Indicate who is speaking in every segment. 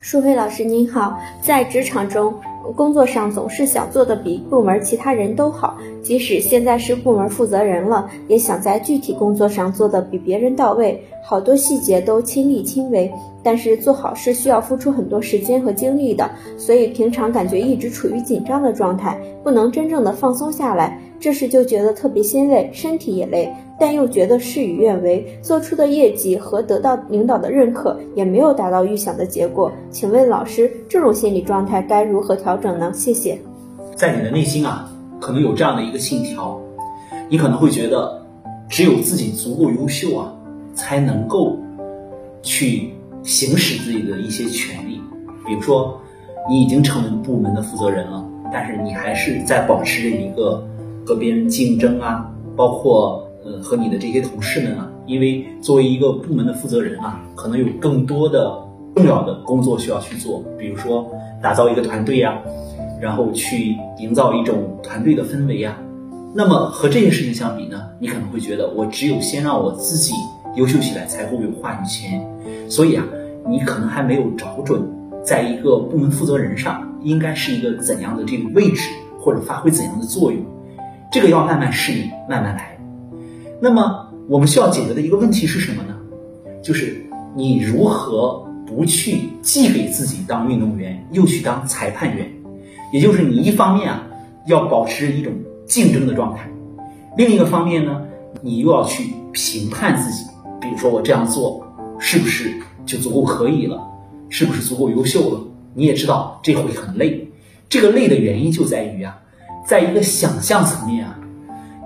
Speaker 1: 舒飞老师您好，在职场中，工作上总是想做的比部门其他人都好，即使现在是部门负责人了，也想在具体工作上做的比别人到位，好多细节都亲力亲为。但是做好是需要付出很多时间和精力的，所以平常感觉一直处于紧张的状态，不能真正的放松下来，这时就觉得特别心累，身体也累。但又觉得事与愿违，做出的业绩和得到领导的认可也没有达到预想的结果。请问老师，这种心理状态该如何调整呢？谢谢。
Speaker 2: 在你的内心啊，可能有这样的一个信条，你可能会觉得，只有自己足够优秀啊，才能够去行使自己的一些权利。比如说，你已经成为部门的负责人了，但是你还是在保持着一个和别人竞争啊，包括。呃，和你的这些同事们啊，因为作为一个部门的负责人啊，可能有更多的重要的工作需要去做，比如说打造一个团队呀，然后去营造一种团队的氛围呀。那么和这些事情相比呢，你可能会觉得我只有先让我自己优秀起来，才会有话语权。所以啊，你可能还没有找准，在一个部门负责人上应该是一个怎样的这个位置，或者发挥怎样的作用。这个要慢慢适应，慢慢来。那么我们需要解决的一个问题是什么呢？就是你如何不去既给自己当运动员，又去当裁判员？也就是你一方面啊要保持一种竞争的状态，另一个方面呢，你又要去评判自己。比如说我这样做是不是就足够可以了？是不是足够优秀了？你也知道这会很累。这个累的原因就在于啊，在一个想象层面啊，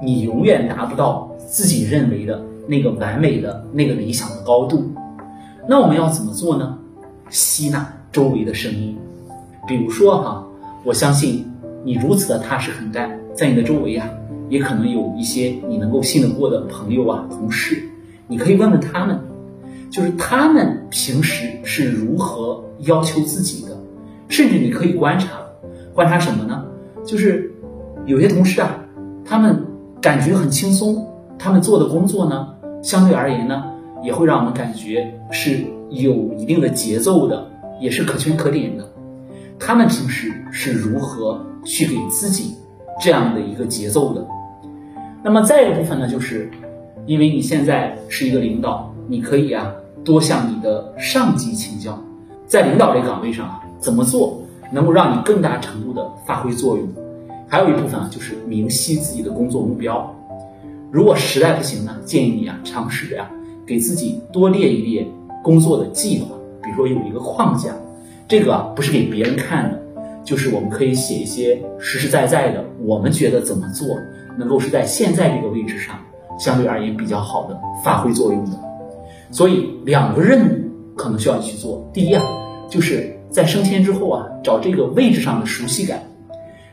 Speaker 2: 你永远达不到。自己认为的那个完美的那个理想的高度，那我们要怎么做呢？吸纳周围的声音，比如说哈，我相信你如此的踏实肯干，在你的周围啊，也可能有一些你能够信得过的朋友啊、同事，你可以问问他们，就是他们平时是如何要求自己的，甚至你可以观察，观察什么呢？就是有些同事啊，他们感觉很轻松。他们做的工作呢，相对而言呢，也会让我们感觉是有一定的节奏的，也是可圈可点的。他们平时是如何去给自己这样的一个节奏的？那么再一个部分呢，就是因为你现在是一个领导，你可以啊多向你的上级请教，在领导这个岗位上啊怎么做能够让你更大程度的发挥作用？还有一部分啊，就是明晰自己的工作目标。如果实在不行呢，建议你啊，尝试着呀，给自己多列一列工作的计划，比如说有一个框架，这个啊不是给别人看的，就是我们可以写一些实实在在的，我们觉得怎么做能够是在现在这个位置上相对而言比较好的发挥作用的。所以两个任务可能需要去做，第一啊，就是在升迁之后啊，找这个位置上的熟悉感，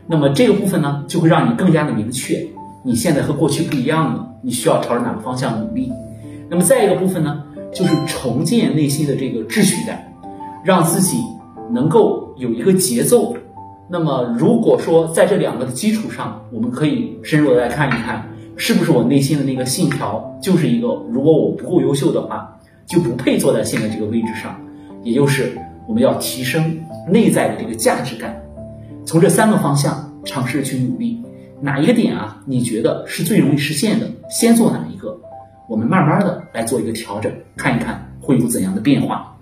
Speaker 2: 那么这个部分呢，就会让你更加的明确。你现在和过去不一样了，你需要朝着哪个方向努力？那么再一个部分呢，就是重建内心的这个秩序感，让自己能够有一个节奏。那么如果说在这两个的基础上，我们可以深入的来看一看，是不是我内心的那个信条就是一个，如果我不够优秀的话，就不配坐在现在这个位置上。也就是我们要提升内在的这个价值感，从这三个方向尝试去努力。哪一个点啊？你觉得是最容易实现的？先做哪一个？我们慢慢的来做一个调整，看一看会有怎样的变化。